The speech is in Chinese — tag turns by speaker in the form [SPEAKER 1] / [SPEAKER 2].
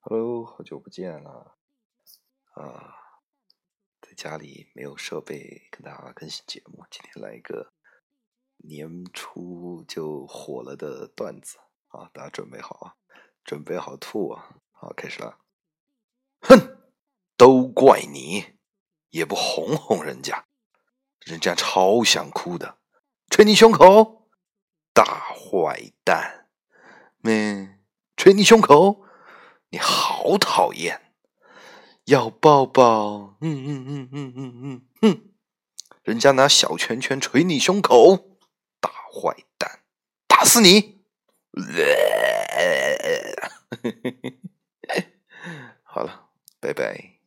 [SPEAKER 1] Hello，好久不见了啊！在家里没有设备跟大家更新节目，今天来一个年初就火了的段子啊！大家准备好啊，准备好吐啊！好，开始了。哼，都怪你，也不哄哄人家，人家超想哭的，捶你胸口，大坏蛋！咩，捶你胸口。你好讨厌，要抱抱，嗯嗯嗯嗯嗯嗯哼，人家拿小拳拳捶你胸口，大坏蛋，打死你！好了，拜拜。